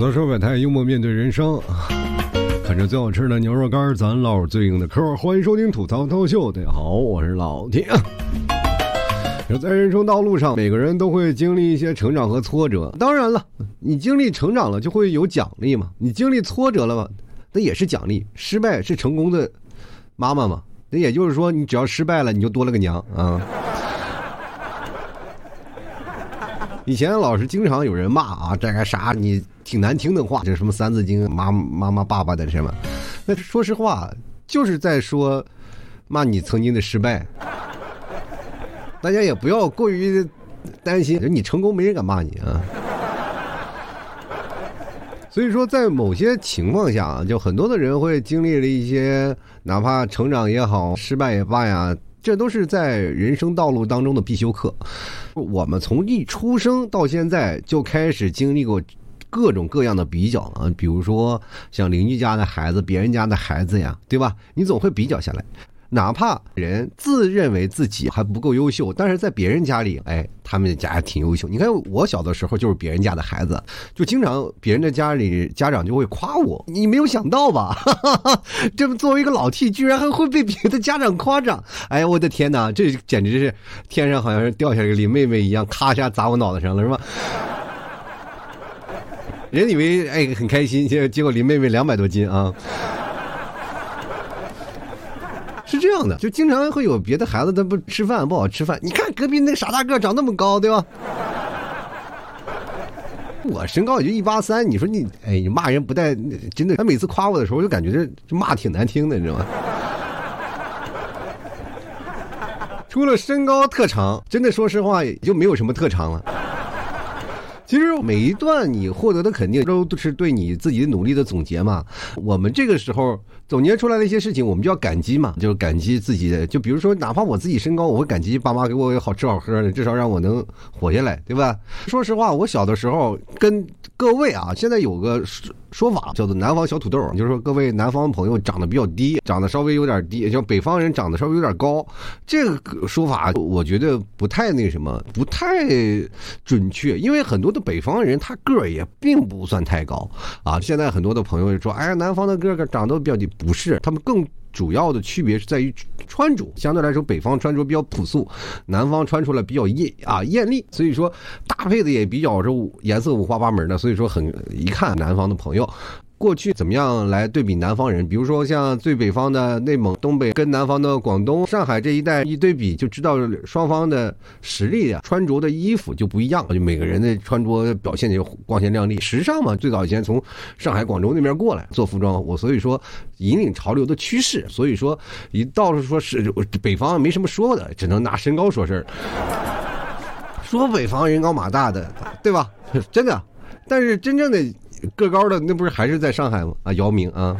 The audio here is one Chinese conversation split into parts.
吐槽社会百态，幽默面对人生。看着最好吃的牛肉干，咱唠最硬的嗑。欢迎收听吐槽脱秀，大家好，我是老铁。在人生道路上，每个人都会经历一些成长和挫折。当然了，你经历成长了，就会有奖励嘛。你经历挫折了吧，那也是奖励。失败是成功的妈妈嘛？那也就是说，你只要失败了，你就多了个娘啊。以前老是经常有人骂啊，这个啥你挺难听的话，这什么三字经，妈妈妈爸爸的什么？那说实话，就是在说骂你曾经的失败。大家也不要过于担心，你成功没人敢骂你啊。所以说，在某些情况下，就很多的人会经历了一些，哪怕成长也好，失败也罢呀，这都是在人生道路当中的必修课。我们从一出生到现在就开始经历过各种各样的比较啊，比如说像邻居家的孩子、别人家的孩子呀，对吧？你总会比较下来。哪怕人自认为自己还不够优秀，但是在别人家里，哎，他们家还挺优秀。你看我小的时候就是别人家的孩子，就经常别人的家里家长就会夸我。你没有想到吧？哈哈哈这么作为一个老 T，居然还会被别的家长夸奖。哎呀，我的天哪，这简直是天上好像是掉下来个林妹妹一样，咔一下砸我脑袋上了，是吧？人以为哎很开心，结结果林妹妹两百多斤啊。是这样的，就经常会有别的孩子他不吃饭不好吃饭，你看隔壁那个傻大个长那么高，对吧？我身高也就一八三，你说你哎，你骂人不带真的，他每次夸我的时候，我就感觉这这骂挺难听的，你知道吗？除了身高特长，真的说实话也就没有什么特长了。其实每一段你获得的肯定都是对你自己努力的总结嘛。我们这个时候总结出来的一些事情，我们就要感激嘛，就是感激自己的。就比如说，哪怕我自己身高，我会感激爸妈给我好吃好喝的，至少让我能活下来，对吧？说实话，我小的时候跟各位啊，现在有个。说法叫做南方小土豆，就是说各位南方朋友长得比较低，长得稍微有点低，像北方人长得稍微有点高，这个说法我觉得不太那什么，不太准确，因为很多的北方人他个儿也并不算太高啊。现在很多的朋友说，哎呀，南方的个个长得比较低，不是，他们更。主要的区别是在于穿着，相对来说，北方穿着比较朴素，南方穿出来比较艳啊艳丽，所以说搭配的也比较是颜色五花八门的，所以说很一看南方的朋友。过去怎么样来对比南方人？比如说像最北方的内蒙、东北，跟南方的广东、上海这一带一对比，就知道双方的实力啊，穿着的衣服就不一样，就每个人的穿着表现就光鲜亮丽。时尚嘛，最早以前从上海、广州那边过来做服装，我所以说引领潮流的趋势。所以说一到处说是北方没什么说的，只能拿身高说事儿，说北方人高马大的，对吧？真的，但是真正的。个高的那不是还是在上海吗？啊，姚明啊，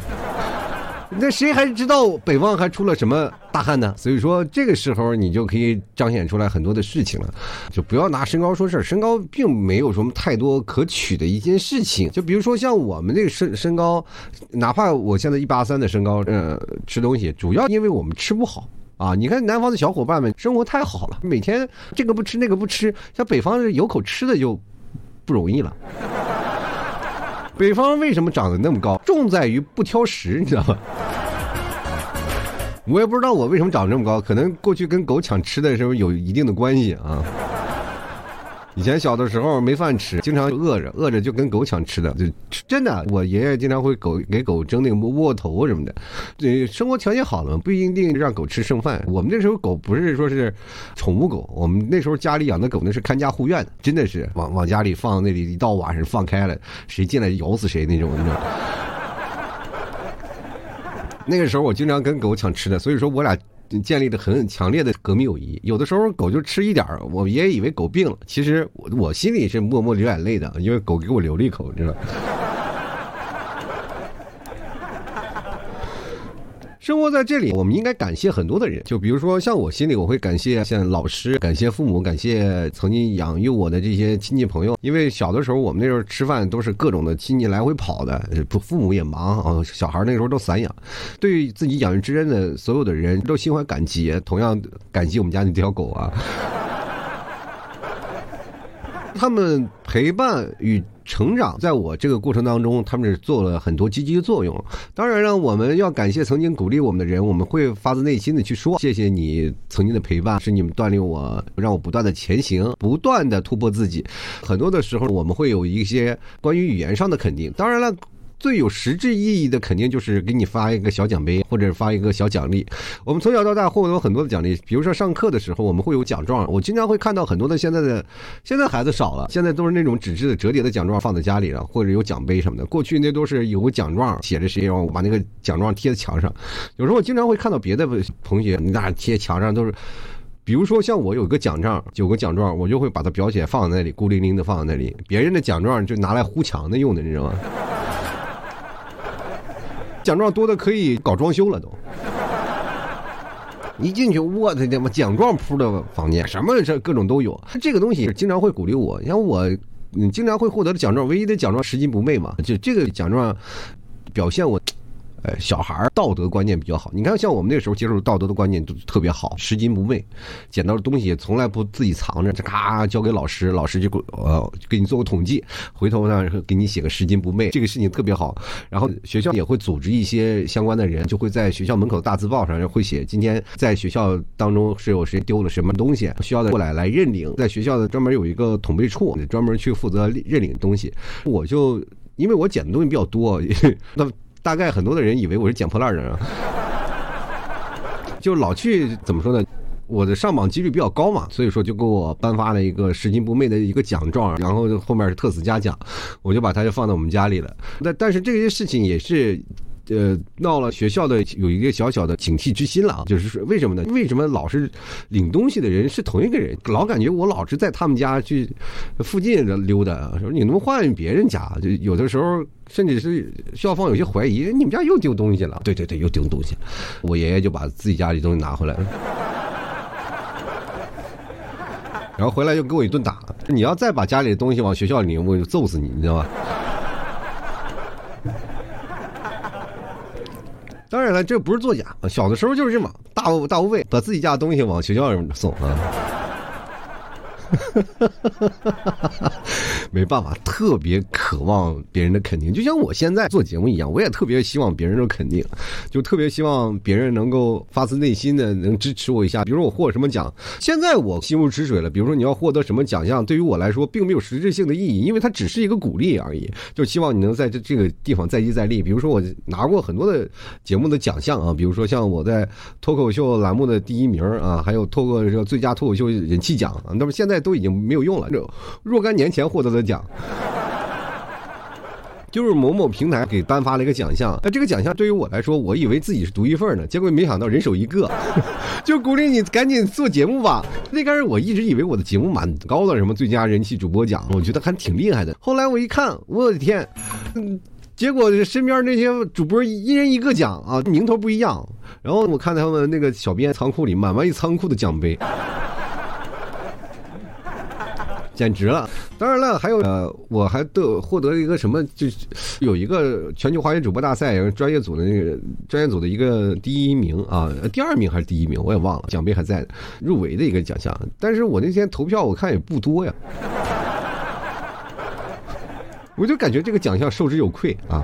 那谁还知道北方还出了什么大汉呢？所以说这个时候你就可以彰显出来很多的事情了，就不要拿身高说事儿，身高并没有什么太多可取的一件事情。就比如说像我们这个身身高，哪怕我现在一八三的身高，呃，吃东西主要因为我们吃不好啊。你看南方的小伙伴们生活太好了，每天这个不吃那个不吃，像北方有口吃的就不容易了。北方为什么长得那么高？重在于不挑食，你知道吗？我也不知道我为什么长这么高，可能过去跟狗抢吃的时候有一定的关系啊。以前小的时候没饭吃，经常饿着，饿着就跟狗抢吃的，就真的。我爷爷经常会狗给狗蒸那个窝窝头什么的。对，生活条件好了不一定让狗吃剩饭。我们那时候狗不是说是宠物狗，我们那时候家里养的狗那是看家护院的，真的是往往家里放那里，一到晚上放开了，谁进来咬死谁那种，那种。那个时候我经常跟狗抢吃的，所以说我俩。建立了很强烈的革命友谊。有的时候狗就吃一点我爷爷以为狗病了，其实我我心里是默默流眼泪的，因为狗给我留了一口，你知道。生活在这里，我们应该感谢很多的人。就比如说，像我心里，我会感谢像老师，感谢父母，感谢曾经养育我的这些亲戚朋友。因为小的时候，我们那时候吃饭都是各种的亲戚来回跑的，不父母也忙啊，小孩那时候都散养，对自己养育之恩的所有的人都心怀感激。同样感激我们家那条狗啊。他们陪伴与成长，在我这个过程当中，他们是做了很多积极的作用。当然了，我们要感谢曾经鼓励我们的人，我们会发自内心的去说，谢谢你曾经的陪伴，是你们锻炼我，让我不断的前行，不断的突破自己。很多的时候，我们会有一些关于语言上的肯定。当然了。最有实质意义的，肯定就是给你发一个小奖杯，或者发一个小奖励。我们从小到大获得很多的奖励，比如说上课的时候，我们会有奖状。我经常会看到很多的现在的现在孩子少了，现在都是那种纸质的折叠的奖状放在家里了，或者有奖杯什么的。过去那都是有个奖状，写着谁，然后把那个奖状贴在墙上。有时候我经常会看到别的同学，那贴墙上都是，比如说像我有个奖状，有个奖状，我就会把它裱起来放在那里，孤零零的放在那里。别人的奖状就拿来糊墙的用的，你知道吗？奖状多的可以搞装修了都，一进去我的天妈奖状铺的房间，什么这各种都有。这个东西经常会鼓励我，像我，你经常会获得的奖状，唯一的奖状拾金不昧嘛，就这个奖状表现我。哎，小孩道德观念比较好。你看，像我们那个时候接受道德的观念都特别好，拾金不昧，捡到的东西从来不自己藏着，这咔交给老师，老师就呃给你做个统计，回头呢给你写个拾金不昧，这个事情特别好。然后学校也会组织一些相关的人，就会在学校门口大字报上会写今天在学校当中是有谁丢了什么东西，需要的过来来认领。在学校的专门有一个统备处，专门去负责认领东西。我就因为我捡的东西比较多，那。大概很多的人以为我是捡破烂的人，就老去怎么说呢？我的上榜几率比较高嘛，所以说就给我颁发了一个拾金不昧的一个奖状，然后后面是特此嘉奖，我就把它就放在我们家里了。那但是这些事情也是。呃，闹了学校的有一个小小的警惕之心了啊，就是说为什么呢？为什么老是领东西的人是同一个人？老感觉我老是在他们家去附近的溜达，说你能换别人家？就有的时候甚至是校方有些怀疑，你们家又丢东西了？对对对，又丢东西。我爷爷就把自己家里东西拿回来了，然后回来就给我一顿打。你要再把家里的东西往学校里，我就揍死你，你知道吧？当然了，这不是作假。小的时候就是这么大无大无畏，把自己家的东西往学校里送啊。没办法，特别渴望别人的肯定，就像我现在做节目一样，我也特别希望别人的肯定，就特别希望别人能够发自内心的能支持我一下。比如说我获什么奖，现在我心如止水了。比如说你要获得什么奖项，对于我来说并没有实质性的意义，因为它只是一个鼓励而已。就希望你能在这这个地方再接再厉。比如说我拿过很多的节目的奖项啊，比如说像我在脱口秀栏目的第一名啊，还有脱口秀最佳脱口秀人气奖啊，那么现在都已经没有用了。若干年前获得的。奖，就是某某平台给颁发了一个奖项。那这个奖项对于我来说，我以为自己是独一份呢，结果没想到人手一个，就鼓励你赶紧做节目吧。那开始我一直以为我的节目蛮高的，什么最佳人气主播奖，我觉得还挺厉害的。后来我一看，我的天，嗯，结果身边那些主播一人一个奖啊，名头不一样。然后我看他们那个小编仓库里满满一仓库的奖杯。简直了！当然了，还有呃，我还得获得一个什么，就是有一个全球滑雪主播大赛专业组的那个专业组的一个第一名啊，第二名还是第一名，我也忘了，奖杯还在，入围的一个奖项。但是我那天投票，我看也不多呀，我就感觉这个奖项受之有愧啊。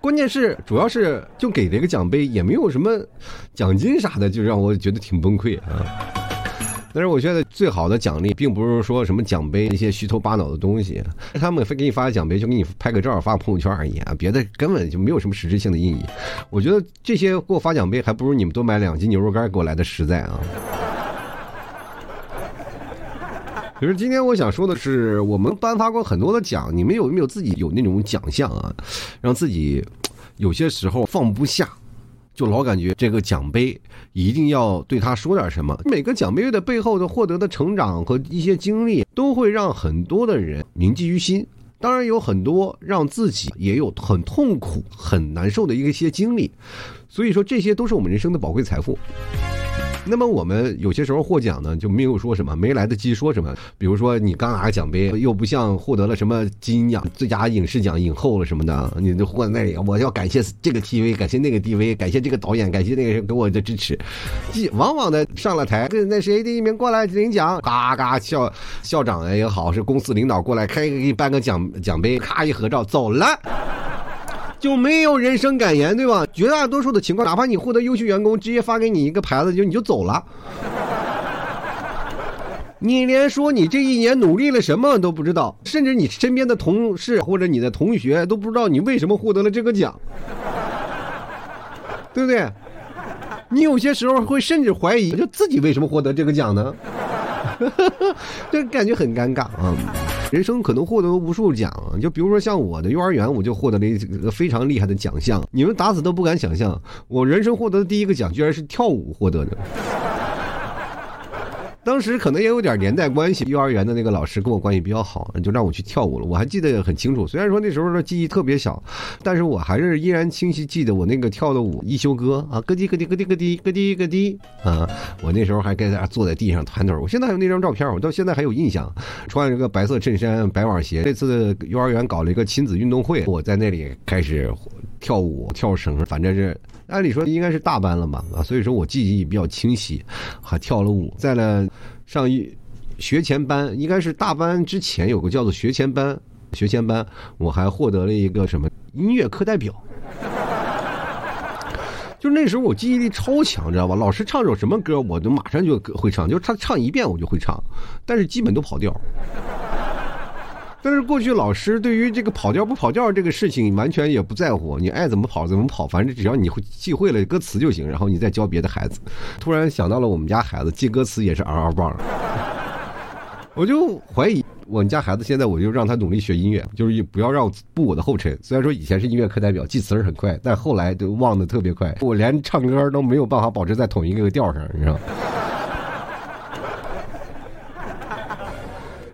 关键是，主要是就给这个奖杯，也没有什么奖金啥的，就让我觉得挺崩溃啊。但是我觉得最好的奖励，并不是说什么奖杯那些虚头巴脑的东西，他们非给你发个奖杯，就给你拍个照发个朋友圈而已啊，别的根本就没有什么实质性的意义。我觉得这些给我发奖杯，还不如你们多买两斤牛肉干给我来的实在啊。其实今天我想说的是，我们颁发过很多的奖，你们有没有自己有那种奖项啊，让自己有些时候放不下。就老感觉这个奖杯一定要对他说点什么。每个奖杯的背后的获得的成长和一些经历，都会让很多的人铭记于心。当然有很多让自己也有很痛苦、很难受的一些经历。所以说，这些都是我们人生的宝贵财富。那么我们有些时候获奖呢，就没有说什么，没来得及说什么。比如说你刚拿奖杯，又不像获得了什么金奖、最佳影视奖、影后了什么的，你就获在那里，我要感谢这个 TV，感谢那个 DV，感谢这个导演，感谢那个人给我的支持。往往的上了台，跟那谁第一名过来领奖，嘎嘎校校长也好，是公司领导过来开给你颁个奖奖杯，咔一合照走了。就没有人生感言，对吧？绝大多数的情况，哪怕你获得优秀员工，直接发给你一个牌子，就你就走了。你连说你这一年努力了什么都不知道，甚至你身边的同事或者你的同学都不知道你为什么获得了这个奖，对不对？你有些时候会甚至怀疑，就自己为什么获得这个奖呢？就感觉很尴尬啊。人生可能获得无数奖，就比如说像我的幼儿园，我就获得了一个非常厉害的奖项，你们打死都不敢想象，我人生获得的第一个奖居然是跳舞获得的。当时可能也有点年代关系，幼儿园的那个老师跟我关系比较好，就让我去跳舞了。我还记得很清楚，虽然说那时候的记忆特别小，但是我还是依然清晰记得我那个跳的舞《一休哥》啊，咯滴咯滴咯滴咯滴咯滴咯滴啊！我那时候还跟大家坐在地上团腿，我现在还有那张照片，我到现在还有印象。穿着个白色衬衫、白网鞋。这次幼儿园搞了一个亲子运动会，我在那里开始跳舞、跳绳，反正是。按理说应该是大班了嘛，啊，所以说我记忆比较清晰，还跳了舞，在了上一学前班，应该是大班之前有个叫做学前班，学前班我还获得了一个什么音乐课代表，就那时候我记忆力超强，知道吧？老师唱首什么歌，我都马上就会唱，就是他唱一遍我就会唱，但是基本都跑调。但是过去老师对于这个跑调不跑调这个事情完全也不在乎，你爱怎么跑怎么跑，反正只要你会记会了歌词就行，然后你再教别的孩子。突然想到了我们家孩子记歌词也是嗷嗷棒，我就怀疑我们家孩子现在我就让他努力学音乐，就是不要让步我的后尘。虽然说以前是音乐课代表，记词儿很快，但后来就忘得特别快，我连唱歌都没有办法保持在同一个调上，你知道。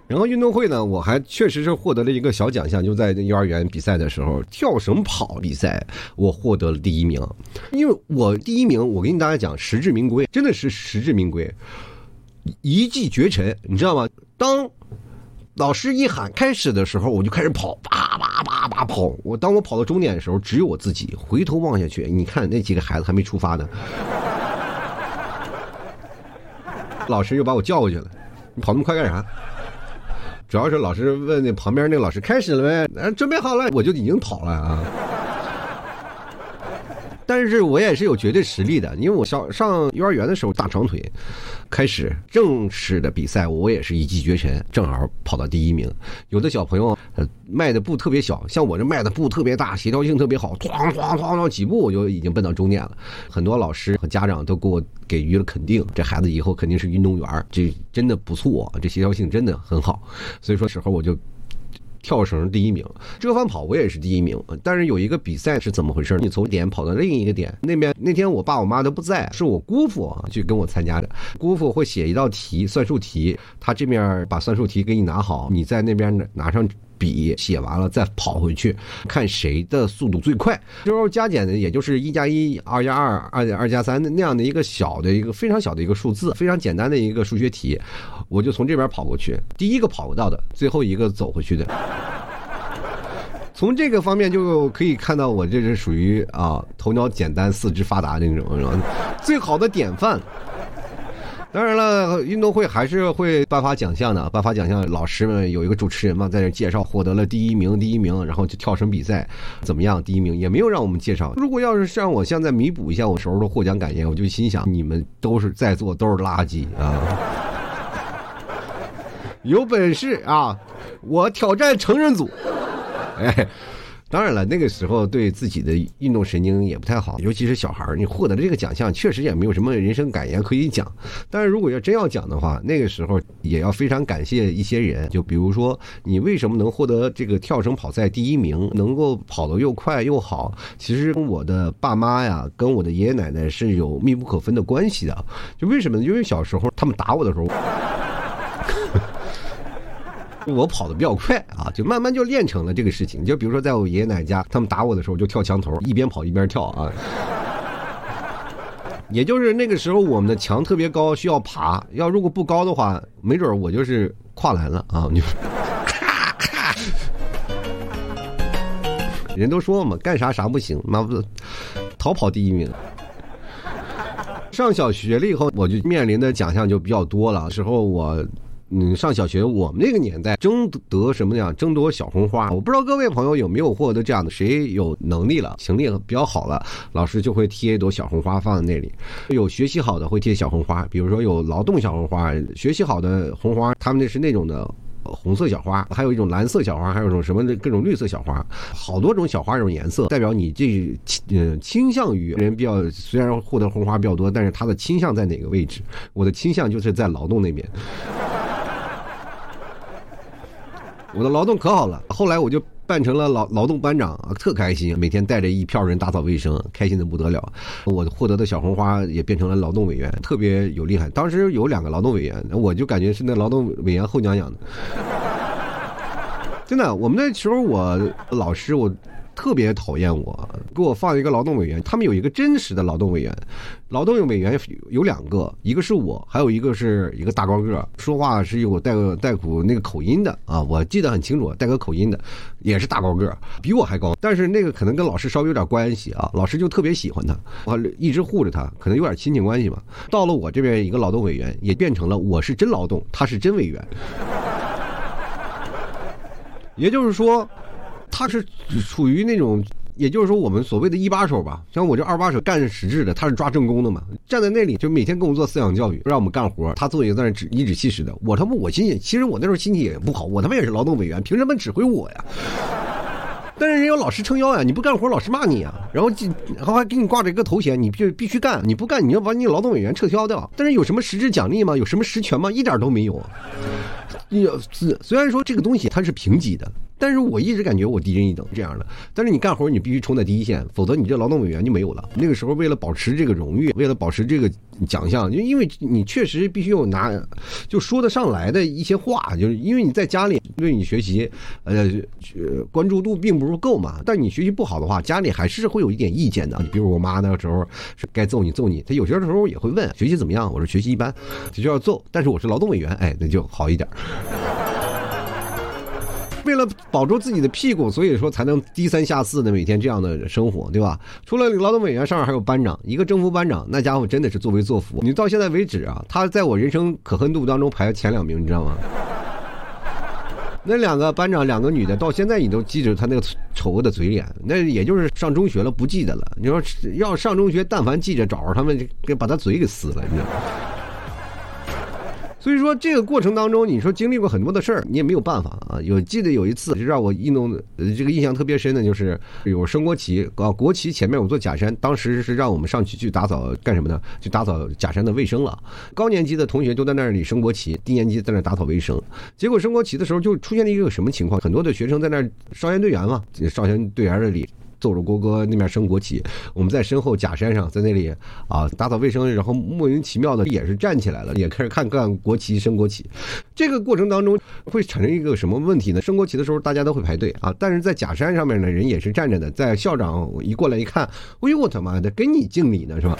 然后运动会呢，我还确实是获得了一个小奖项，就在幼儿园比赛的时候，跳绳跑比赛，我获得了第一名。因为我第一名，我跟大家讲，实至名归，真的是实至名归，一骑绝尘，你知道吗？当老师一喊开始的时候，我就开始跑，叭叭叭叭跑。我当我跑到终点的时候，只有我自己回头望下去，你看那几个孩子还没出发呢。老师又把我叫过去了，你跑那么快干啥？主要是老师问那旁边那个老师开始了没？准备好了，我就已经跑了啊。但是我也是有绝对实力的，因为我上上幼儿园的时候大长腿，开始正式的比赛，我也是一骑绝尘，正好跑到第一名。有的小朋友呃迈的步特别小，像我这迈的步特别大，协调性特别好，哐哐哐哐几步我就已经奔到终点了。很多老师和家长都给我给予了肯定，这孩子以后肯定是运动员，这真的不错，这协调性真的很好。所以说时候我就。跳绳第一名，折返跑我也是第一名。但是有一个比赛是怎么回事？你从点跑到另一个点，那边那天我爸我妈都不在，是我姑父去跟我参加的。姑父会写一道题，算术题，他这面把算术题给你拿好，你在那边拿上。笔写完了再跑回去，看谁的速度最快。最后加减的也就是一加一，二加二，二二加三那样的一个小的一个非常小的一个数字，非常简单的一个数学题。我就从这边跑过去，第一个跑到的，最后一个走回去的。从这个方面就可以看到，我这是属于啊头脑简单、四肢发达那种，最好的典范。当然了，运动会还是会颁发奖项的。颁发奖项，老师们有一个主持人嘛，在这介绍获得了第一名，第一名，然后就跳绳比赛怎么样？第一名也没有让我们介绍。如果要是让我现在弥补一下我时候的获奖感言，我就心想：你们都是在座都是垃圾啊！有本事啊，我挑战成人组，哎。当然了，那个时候对自己的运动神经也不太好，尤其是小孩儿。你获得了这个奖项，确实也没有什么人生感言可以讲。但是如果要真要讲的话，那个时候也要非常感谢一些人，就比如说你为什么能获得这个跳绳跑赛第一名，能够跑得又快又好，其实跟我的爸妈呀，跟我的爷爷奶奶是有密不可分的关系的。就为什么呢？因为小时候他们打我的时候。我跑的比较快啊，就慢慢就练成了这个事情。就比如说，在我爷爷奶奶家，他们打我的时候，就跳墙头，一边跑一边跳啊。也就是那个时候我们的墙特别高，需要爬。要如果不高的话，没准我就是跨栏了啊！你人都说嘛，干啥啥不行，妈不，逃跑第一名。上小学了以后，我就面临的奖项就比较多了。时候我，嗯，上小学，我们那个年代争得什么呀？争夺小红花。我不知道各位朋友有没有获得这样的？谁有能力了，行力比较好了，老师就会贴一朵小红花放在那里。有学习好的会贴小红花，比如说有劳动小红花，学习好的红花，他们那是那种的。红色小花，还有一种蓝色小花，还有一种什么的各种绿色小花，好多种小花这种颜色，代表你这嗯倾向于人比较，虽然获得红花比较多，但是他的倾向在哪个位置？我的倾向就是在劳动那边。我的劳动可好了，后来我就。扮成了劳劳动班长啊，特开心，每天带着一票人打扫卫生，开心的不得了。我获得的小红花也变成了劳动委员，特别有厉害。当时有两个劳动委员，我就感觉是那劳动委员后娘养的。真的，我们那时候我老师我。特别讨厌我，给我放一个劳动委员。他们有一个真实的劳动委员，劳动委员有两个，一个是我，还有一个是一个大高个，说话是有带个带股那个口音的啊，我记得很清楚，带个口音的，也是大高个，比我还高。但是那个可能跟老师稍微有点关系啊，老师就特别喜欢他，我一直护着他，可能有点亲戚关系吧。到了我这边一个劳动委员，也变成了我是真劳动，他是真委员，也就是说。他是处于那种，也就是说，我们所谓的一把手吧，像我这二把手干实质的，他是抓正工的嘛，站在那里就每天跟我们做思想教育，让我们干活，他做一个在那指颐指气使的。我他妈我心想，其实我那时候心情也不好，我他妈也是劳动委员，凭什么指挥我呀？但是人有老师撑腰呀，你不干活，老师骂你呀，然后然后还给你挂着一个头衔，你必必须干，你不干，你要把你劳动委员撤销掉。但是有什么实质奖励吗？有什么实权吗？一点都没有。你虽然说这个东西它是平级的。但是我一直感觉我低人一等这样的，但是你干活你必须冲在第一线，否则你这劳动委员就没有了。那个时候为了保持这个荣誉，为了保持这个奖项，就因为你确实必须有拿就说得上来的一些话，就是因为你在家里对你学习，呃，关注度并不是够嘛。但你学习不好的话，家里还是会有一点意见的。你比如我妈那个时候是该揍你揍你，她有些时候也会问学习怎么样，我说学习一般，就要揍。但是我是劳动委员，哎，那就好一点。为了保住自己的屁股，所以说才能低三下四的每天这样的生活，对吧？除了劳动委员，上面还有班长，一个政府班长，那家伙真的是作威作福。你到现在为止啊，他在我人生可恨度当中排前两名，你知道吗？那两个班长，两个女的，到现在你都记着他那个丑恶的嘴脸，那也就是上中学了不记得了。你说要上中学，但凡记着找着他们，给把他嘴给撕了，你知道吗？所以说这个过程当中，你说经历过很多的事儿，你也没有办法啊。有记得有一次就让我印动这个印象特别深的，就是有升国旗啊，国旗前面有座假山，当时是让我们上去去打扫干什么呢？去打扫假山的卫生了。高年级的同学都在那里升国旗，低年级在那打扫卫生。结果升国旗的时候就出现了一个什么情况？很多的学生在那少先队员嘛，少先队员这里。奏着国歌，那面升国旗，我们在身后假山上，在那里啊打扫卫生，然后莫名其妙的也是站起来了，也开始看看国旗升国旗。这个过程当中会产生一个什么问题呢？升国旗的时候大家都会排队啊，但是在假山上面呢，人也是站着的。在校长一过来一看，哎呦我他妈的，给你敬礼呢是吧？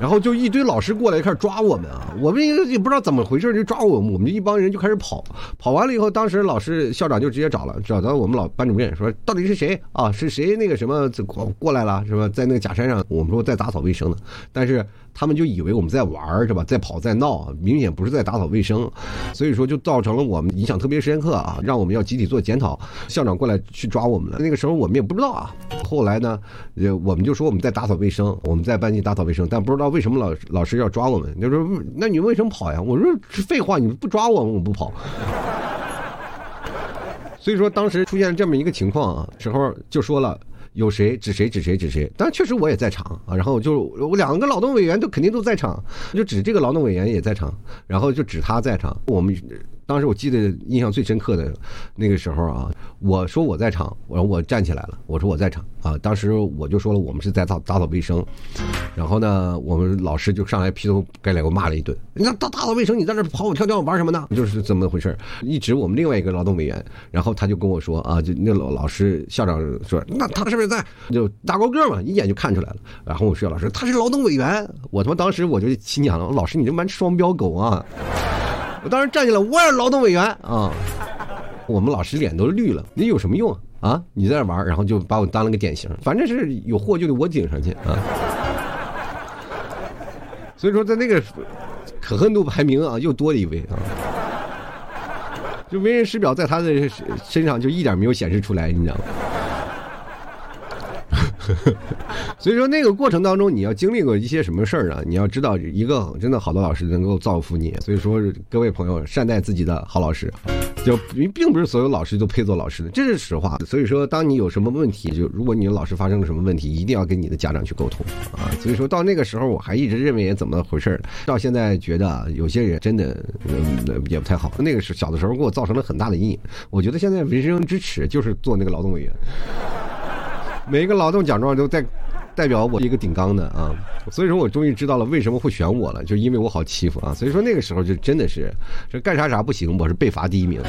然后就一堆老师过来开始抓我们啊！我们也不知道怎么回事就抓我们，我们就一帮人就开始跑。跑完了以后，当时老师校长就直接找了，找到我们老班主任说：“到底是谁啊？是谁那个什么过过来了是吧？在那个假山上，我们说在打扫卫生呢，但是。”他们就以为我们在玩是吧？在跑在闹，明显不是在打扫卫生，所以说就造成了我们影响特别深刻啊！让我们要集体做检讨，校长过来去抓我们了。那个时候我们也不知道啊。后来呢，呃，我们就说我们在打扫卫生，我们在班级打扫卫生，但不知道为什么老老师要抓我们。就说那你为什么跑呀？我说废话，你不抓我，我不跑。所以说当时出现这么一个情况啊，时候就说了。有谁指谁指谁指谁，但确实我也在场啊。然后就我两个劳动委员都肯定都在场，就指这个劳动委员也在场，然后就指他在场。我们。当时我记得印象最深刻的那个时候啊，我说我在场，然后我站起来了，我说我在场啊。当时我就说了，我们是在打打扫卫生，然后呢，我们老师就上来劈头盖脸给我骂了一顿。你看打打扫卫生，你在这跑跑跳跳玩什么呢？就是怎么回事？一直我们另外一个劳动委员，然后他就跟我说啊，就那老老师校长说，那他是不是在就大高个嘛，一眼就看出来了。然后我说老师他是劳动委员，我他妈当时我就心想了，老师你这蛮双标狗啊！我当时站起来，我也是劳动委员啊！我们老师脸都绿了，你有什么用啊？你在那玩，然后就把我当了个典型，反正是有货就得我顶上去啊！所以说，在那个可恨度排名啊，又多了一位啊！就为人师表在他的身上就一点没有显示出来，你知道吗？所以说那个过程当中，你要经历过一些什么事儿啊？你要知道，一个真的好的老师能够造福你。所以说，各位朋友，善待自己的好老师，就并不是所有老师都配做老师的，这是实话。所以说，当你有什么问题，就如果你的老师发生了什么问题，一定要跟你的家长去沟通啊。所以说到那个时候，我还一直认为怎么回事儿到现在觉得有些人真的也不太好。那个是小的时候给我造成了很大的阴影。我觉得现在人生之耻就是做那个劳动委员。每一个劳动奖状都代代表我一个顶缸的啊，所以说我终于知道了为什么会选我了，就因为我好欺负啊。所以说那个时候就真的是，这干啥啥不行，我是被罚第一名。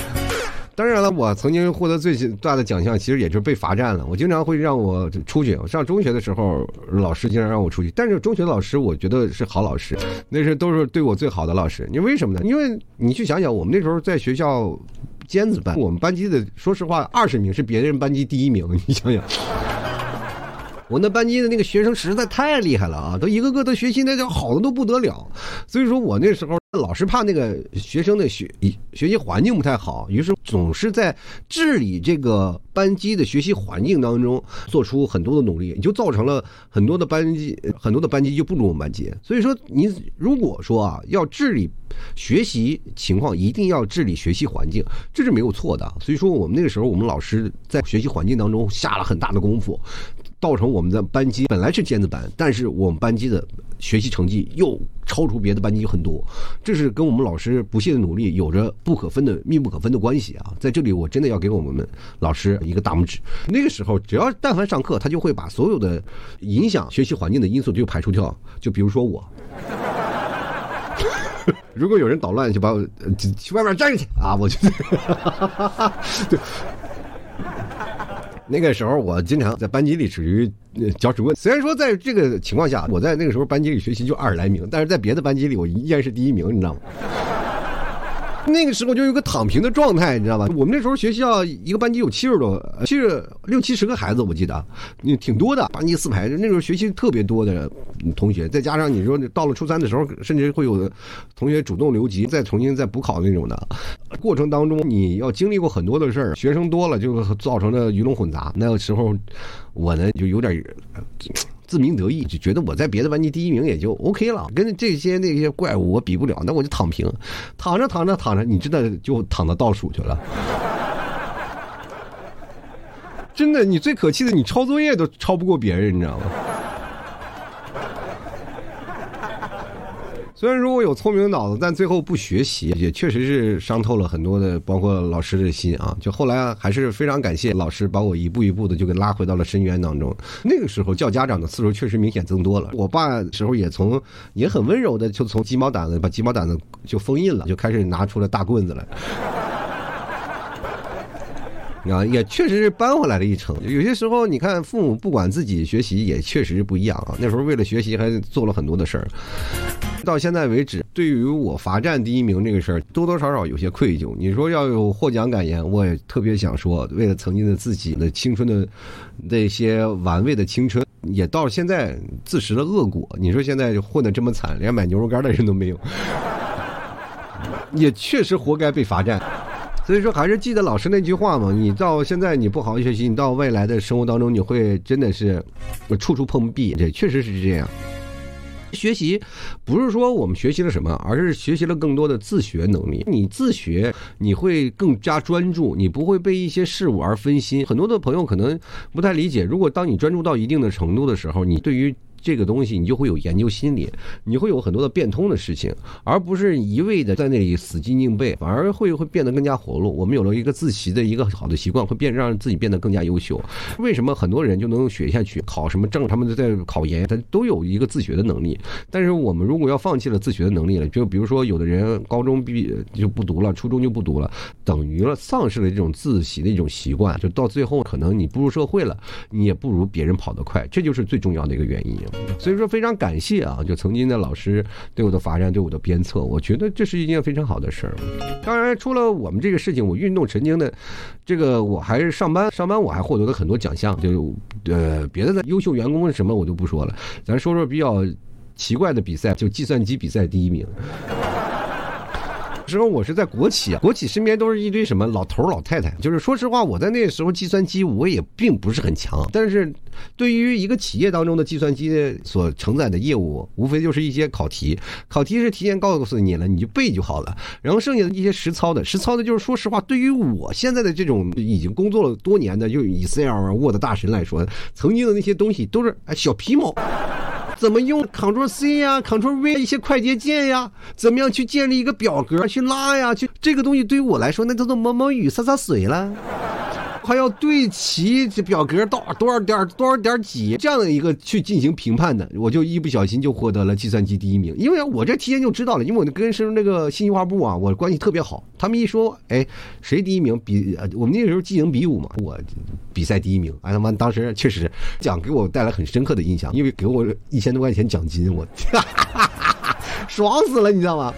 当然了，我曾经获得最大的奖项，其实也就是被罚站了。我经常会让我出去。我上中学的时候，老师经常让我出去，但是中学老师我觉得是好老师，那是都是对我最好的老师。你为什么呢？因为你去想想，我们那时候在学校尖子班，我们班级的说实话二十名是别人班级第一名，你想想。我那班级的那个学生实在太厉害了啊，都一个个都学习那叫好的都不得了，所以说我那时候老是怕那个学生的学学习环境不太好，于是总是在治理这个班级的学习环境当中做出很多的努力，就造成了很多的班级很多的班级就不如我们班级。所以说你如果说啊要治理学习情况，一定要治理学习环境，这是没有错的。所以说我们那个时候我们老师在学习环境当中下了很大的功夫。造成我们的班级本来是尖子班，但是我们班级的学习成绩又超出别的班级很多，这是跟我们老师不懈的努力有着不可分的、密不可分的关系啊！在这里，我真的要给我们老师一个大拇指。那个时候，只要但凡上课，他就会把所有的影响学习环境的因素就排除掉。就比如说我，如果有人捣乱，就把我去外面站着去啊！我就对。那个时候，我经常在班级里属于搅屎棍。虽然说在这个情况下，我在那个时候班级里学习就二十来名，但是在别的班级里，我依然是第一名，你知道吗？那个时候就有个躺平的状态，你知道吧？我们那时候学校一个班级有七十多，七十六七十个孩子，我记得，挺多的。班级四排，那时候学习特别多的同学，再加上你说到了初三的时候，甚至会有同学主动留级，再重新再补考那种的。过程当中，你要经历过很多的事儿，学生多了就造成了鱼龙混杂。那个时候，我呢就有点。自鸣得意，就觉得我在别的班级第一名也就 OK 了，跟这些那些怪物我比不了，那我就躺平，躺着躺着躺着，你知道就躺到倒数去了。真的，你最可气的，你抄作业都抄不过别人，你知道吗？虽然如果有聪明的脑子，但最后不学习，也确实是伤透了很多的，包括老师的心啊。就后来还是非常感谢老师，把我一步一步的就给拉回到了深渊当中。那个时候叫家长的次数确实明显增多了。我爸时候也从也很温柔的，就从鸡毛掸子把鸡毛掸子就封印了，就开始拿出了大棍子来。啊，也确实是扳回来了一程。有些时候，你看父母不管自己学习，也确实是不一样啊。那时候为了学习，还做了很多的事儿。到现在为止，对于我罚站第一名这个事儿，多多少少有些愧疚。你说要有获奖感言，我也特别想说，为了曾经的自己的青春的那些玩味的青春，也到现在自食了恶果。你说现在混的这么惨，连买牛肉干的人都没有，也确实活该被罚站。所以说，还是记得老师那句话嘛，你到现在你不好好学习，你到未来的生活当中，你会真的是处处碰壁。这确实是这样。学习不是说我们学习了什么，而是学习了更多的自学能力。你自学，你会更加专注，你不会被一些事物而分心。很多的朋友可能不太理解，如果当你专注到一定的程度的时候，你对于这个东西，你就会有研究心理，你会有很多的变通的事情，而不是一味的在那里死记硬背，反而会会变得更加活络。我们有了一个自习的一个好的习惯，会变让自己变得更加优秀。为什么很多人就能学下去，考什么证，他们都在考研，他都有一个自学的能力。但是我们如果要放弃了自学的能力了，就比如说有的人高中毕就不读了，初中就不读了，等于了丧失了这种自习的一种习惯，就到最后可能你步入社会了，你也不如别人跑得快，这就是最重要的一个原因。所以说非常感谢啊，就曾经的老师对我的罚站，对我的鞭策，我觉得这是一件非常好的事儿。当然，除了我们这个事情，我运动神经的这个，我还是上班，上班我还获得了很多奖项，就呃别的的优秀员工什么我就不说了，咱说说比较奇怪的比赛，就计算机比赛第一名。时候我是在国企啊，国企身边都是一堆什么老头老太太。就是说实话，我在那时候计算机我也并不是很强，但是对于一个企业当中的计算机所承载的业务，无非就是一些考题，考题是提前告诉你了，你就背就好了。然后剩下的一些实操的，实操的就是说实话，对于我现在的这种已经工作了多年的就 Excel 啊、Word 大神来说，曾经的那些东西都是哎小皮毛。怎么用 Ctrl C 呀，Ctrl V 一些快捷键呀？怎么样去建立一个表格去拉呀？去这个东西对于我来说，那叫做毛毛雨、洒洒水了。还要对齐这表格到多少点多少点几这样的一个去进行评判的，我就一不小心就获得了计算机第一名。因为我这提前就知道了，因为我跟是那个信息化部啊，我关系特别好。他们一说，哎，谁第一名？比我们那个时候技能比武嘛，我比赛第一名。哎他妈，当时确实奖给我带来很深刻的印象，因为给我 一千多块钱奖金，我 爽死了，你知道吗？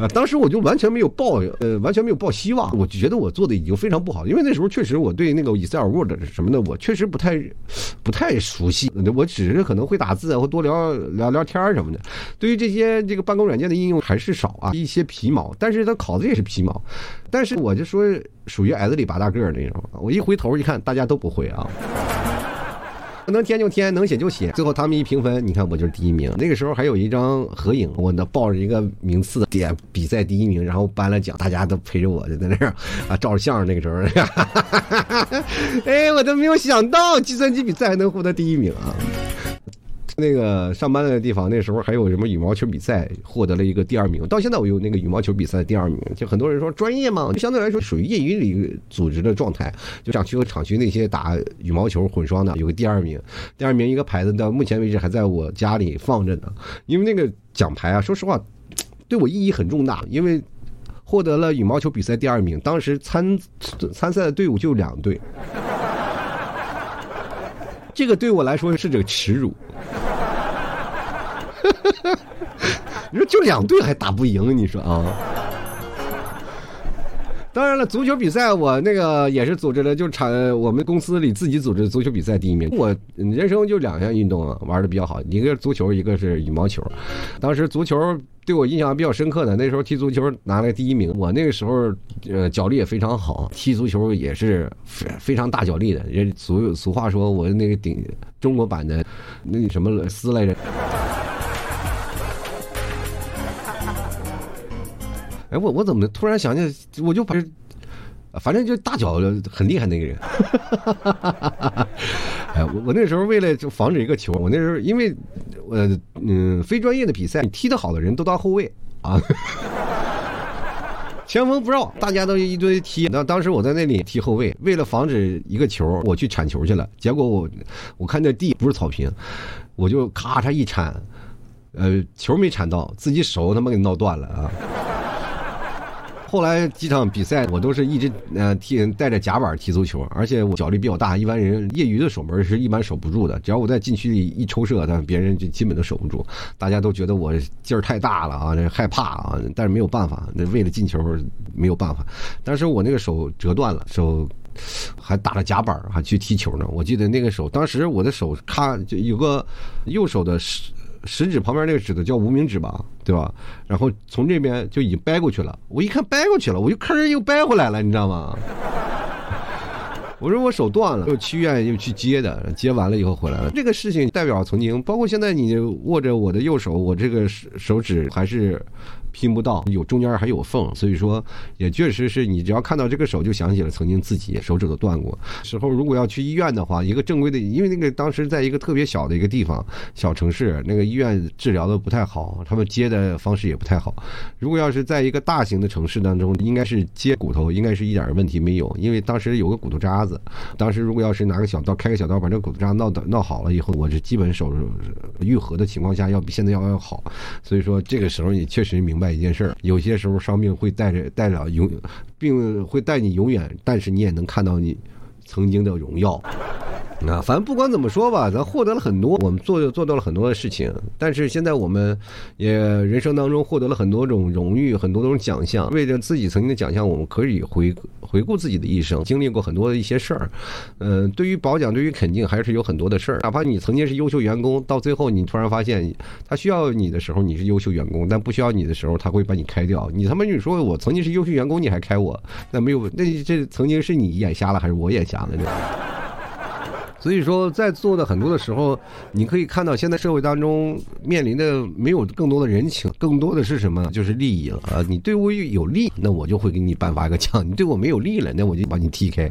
啊，当时我就完全没有抱，呃，完全没有抱希望。我就觉得我做的已经非常不好，因为那时候确实我对那个 Excel、Word 什么的，我确实不太不太熟悉。我只是可能会打字，或多聊聊聊天什么的。对于这些这个办公软件的应用还是少啊，一些皮毛。但是他考的也是皮毛。但是我就说属于矮子里拔大个儿那种。我一回头一看，大家都不会啊。能填就填，能写就写。最后他们一评分，你看我就是第一名。那个时候还有一张合影，我呢抱着一个名次点比赛第一名，然后颁了奖，大家都陪着我就在那儿啊照着相。那个时候，哎，我都没有想到计算机比赛还能获得第一名啊。那个上班的地方，那时候还有什么羽毛球比赛，获得了一个第二名。到现在我有那个羽毛球比赛第二名，就很多人说专业嘛，就相对来说属于业余里组织的状态。就厂区和厂区那些打羽毛球混双的有个第二名，第二名一个牌子到目前为止还在我家里放着呢。因为那个奖牌啊，说实话，对我意义很重大，因为获得了羽毛球比赛第二名。当时参参赛的队伍就两队，这个对我来说是这个耻辱。你说就两队还打不赢？你说啊？当然了，足球比赛我那个也是组织的，就产我们公司里自己组织足球比赛第一名。我人生就两项运动啊，玩的比较好，一个是足球，一个是羽毛球。当时足球对我印象比较深刻的，那时候踢足球拿了第一名。我那个时候呃脚力也非常好，踢足球也是非非常大脚力的。人俗俗话说，我那个顶中国版的那什么斯来着。哎，我我怎么突然想起，我就把，反正就大脚很厉害那个人。哎，我我那时候为了就防止一个球，我那时候因为，呃嗯，非专业的比赛，踢得好的人都当后卫啊，前锋不绕，大家都一堆踢。那当时我在那里踢后卫，为了防止一个球，我去铲球去了。结果我我看那地不是草坪，我就咔嚓一铲，呃，球没铲到，自己手他妈给闹断了啊。后来几场比赛，我都是一直呃踢带着夹板踢足球，而且我脚力比较大，一般人业余的守门是一般守不住的。只要我在禁区里一抽射，但别人就基本都守不住。大家都觉得我劲儿太大了啊，这害怕啊，但是没有办法，那为了进球没有办法。但是我那个手折断了，手还打了夹板还去踢球呢。我记得那个手，当时我的手咔就有个右手的。食指旁边那个指头叫无名指吧，对吧？然后从这边就已经掰过去了。我一看掰过去了，我就吭又掰回来了，你知道吗？我说我手断了，又去医院又去接的，接完了以后回来了。这个事情代表曾经，包括现在你握着我的右手，我这个手手指还是拼不到，有中间还有缝，所以说也确实是你只要看到这个手，就想起了曾经自己手指头断过时候。如果要去医院的话，一个正规的，因为那个当时在一个特别小的一个地方，小城市，那个医院治疗的不太好，他们接的方式也不太好。如果要是在一个大型的城市当中，应该是接骨头，应该是一点问题没有，因为当时有个骨头渣子，当时如果要是拿个小刀开个小刀把这骨头渣闹的闹好了以后，我是基本手愈合的情况下要比现在要要好。所以说这个时候你确实明白一件事儿，有些时候伤病会带着带着永，并会带你永远，但是你也能看到你曾经的荣耀。啊，反正不管怎么说吧，咱获得了很多，我们做做到了很多的事情。但是现在我们也人生当中获得了很多种荣誉，很多种奖项。为了自己曾经的奖项，我们可以回回顾自己的一生，经历过很多的一些事儿。嗯，对于褒奖，对于肯定，还是有很多的事儿。哪怕你曾经是优秀员工，到最后你突然发现他需要你的时候，你是优秀员工；但不需要你的时候，他会把你开掉。你他妈你说我曾经是优秀员工，你还开我？那没有，那这曾经是你眼瞎了，还是我眼瞎了呢？所以说，在做的很多的时候，你可以看到现在社会当中面临的没有更多的人情，更多的是什么？就是利益了啊！你对我有利，那我就会给你颁发一个奖；你对我没有利了，那我就把你踢开。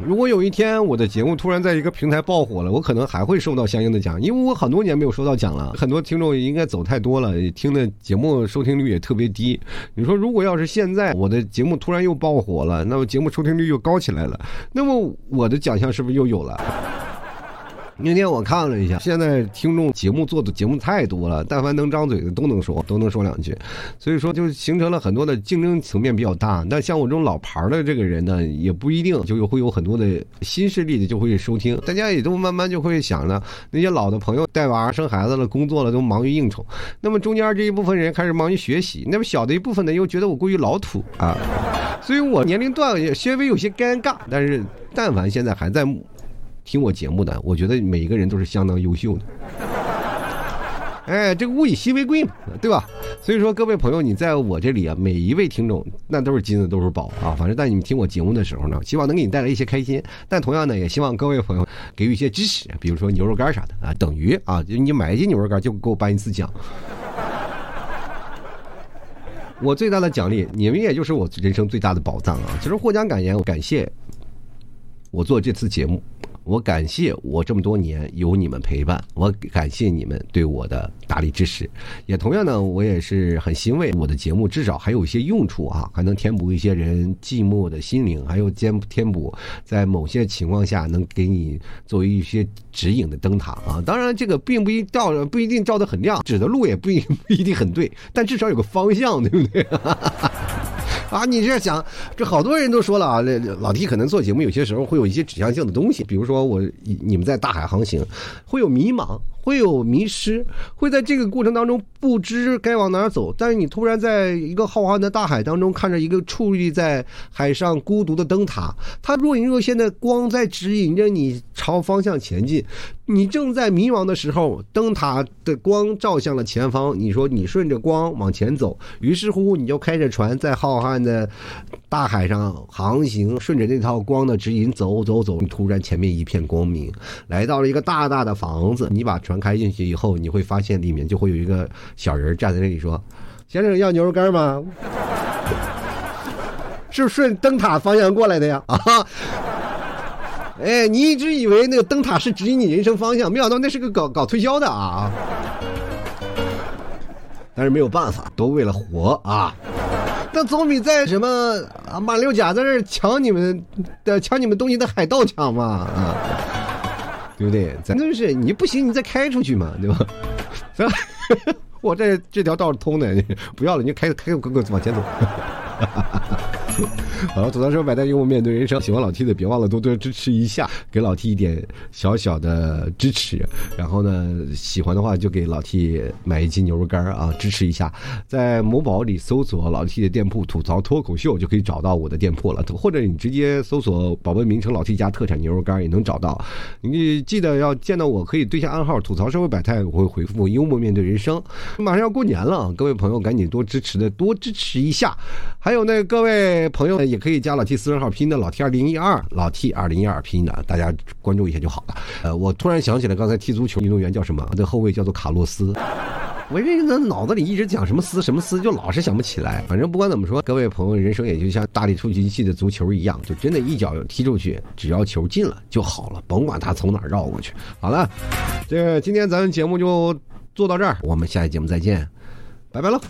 如果有一天我的节目突然在一个平台爆火了，我可能还会受到相应的奖，因为我很多年没有收到奖了。很多听众应该走太多了，听的节目收听率也特别低。你说，如果要是现在我的节目突然又爆火了，那么节目收听率又高起来了，那么我的奖项是不是又有了？那天我看了一下，现在听众节目做的节目太多了，但凡能张嘴的都能说，都能说两句，所以说就形成了很多的竞争层面比较大。但像我这种老牌的这个人呢，也不一定就会有很多的新势力的就会收听，大家也都慢慢就会想着那些老的朋友带娃生孩子了，工作了都忙于应酬，那么中间这一部分人开始忙于学习，那么小的一部分呢又觉得我过于老土啊，所以我年龄段也稍微有些尴尬。但是但凡现在还在。听我节目的，我觉得每一个人都是相当优秀的。哎，这个物以稀为贵嘛，对吧？所以说，各位朋友，你在我这里啊，每一位听众那都是金子，都是宝啊。反正在你们听我节目的时候呢，希望能给你带来一些开心。但同样呢，也希望各位朋友给予一些支持，比如说牛肉干啥的啊，等于啊，就你买一斤牛肉干就给我颁一次奖。我最大的奖励，你们也就是我人生最大的宝藏啊！其实获奖感言，感谢我做这次节目。我感谢我这么多年有你们陪伴，我感谢你们对我的大力支持，也同样呢，我也是很欣慰，我的节目至少还有一些用处啊，还能填补一些人寂寞的心灵，还有填填补在某些情况下能给你作为一些指引的灯塔啊。当然，这个并不一照不一定照得很亮，指的路也不一 不一定很对，但至少有个方向，对不对？啊，你这想，这好多人都说了啊，老弟可能做节目有些时候会有一些指向性的东西，比如说我你们在大海航行，会有迷茫。会有迷失，会在这个过程当中不知该往哪儿走。但是你突然在一个浩瀚的大海当中，看着一个矗立在海上孤独的灯塔，它若隐若现的光在指引着你朝方向前进。你正在迷茫的时候，灯塔的光照向了前方。你说你顺着光往前走，于是乎你就开着船在浩瀚的大海上航行，顺着那套光的指引走走走。突然前面一片光明，来到了一个大大的房子。你把船。开进去以后，你会发现里面就会有一个小人站在那里说：“先生要牛肉干吗？是 不是顺灯塔方向过来的呀？”啊，哎，你一直以为那个灯塔是指引你人生方向，没想到那是个搞搞推销的啊！但是没有办法，都为了活啊！那总比在什么啊马六甲在那抢你们的抢你们东西的海盗强嘛啊！对不对？咱就是你不行，你再开出去嘛，对吧？我这这条道是通的，不要了，你就开开个往前走。好了，吐槽说百态幽默面对人生，喜欢老 T 的别忘了多多支持一下，给老 T 一点小小的支持。然后呢，喜欢的话就给老 T 买一斤牛肉干啊，支持一下。在某宝里搜索老 T 的店铺“吐槽脱口秀”就可以找到我的店铺了，或者你直接搜索宝贝名称“老 T 家特产牛肉干”也能找到。你记得要见到我可以对下暗号“吐槽社会百态”，我会回复“幽默面对人生”。马上要过年了，各位朋友赶紧多支持的多支持一下。还有那各位朋友呢。也可以加老 T 私人号拼的老 T 二零一二老 T 二零一二拼的，大家关注一下就好了。呃，我突然想起来，刚才踢足球运动员叫什么？的后卫叫做卡洛斯。我这人脑子里一直讲什么斯什么斯，就老是想不起来。反正不管怎么说，各位朋友，人生也就像大力出奇迹的足球一样，就真的一脚踢出去，只要球进了就好了，甭管他从哪绕过去。好了，这今天咱们节目就做到这儿，我们下期节目再见，拜拜了。